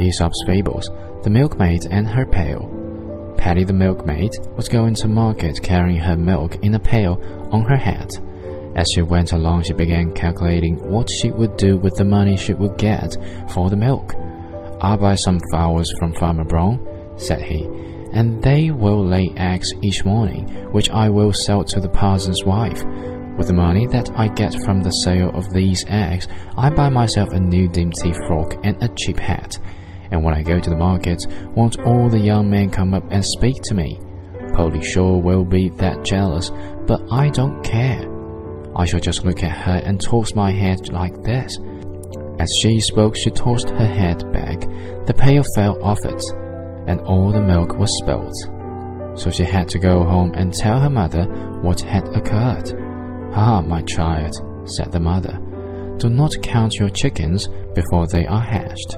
Aesop's Fables, The Milkmaid and Her Pail. Patty the milkmaid was going to market carrying her milk in a pail on her head. As she went along, she began calculating what she would do with the money she would get for the milk. I'll buy some fowls from Farmer Brown, said he, and they will lay eggs each morning, which I will sell to the parson's wife. With the money that I get from the sale of these eggs, I buy myself a new dimity frock and a cheap hat. And when I go to the market, won't all the young men come up and speak to me? Polly Shaw will be that jealous, but I don't care. I shall just look at her and toss my head like this. As she spoke, she tossed her head back. The pail fell off it, and all the milk was spilt. So she had to go home and tell her mother what had occurred. Ah, my child, said the mother, do not count your chickens before they are hatched.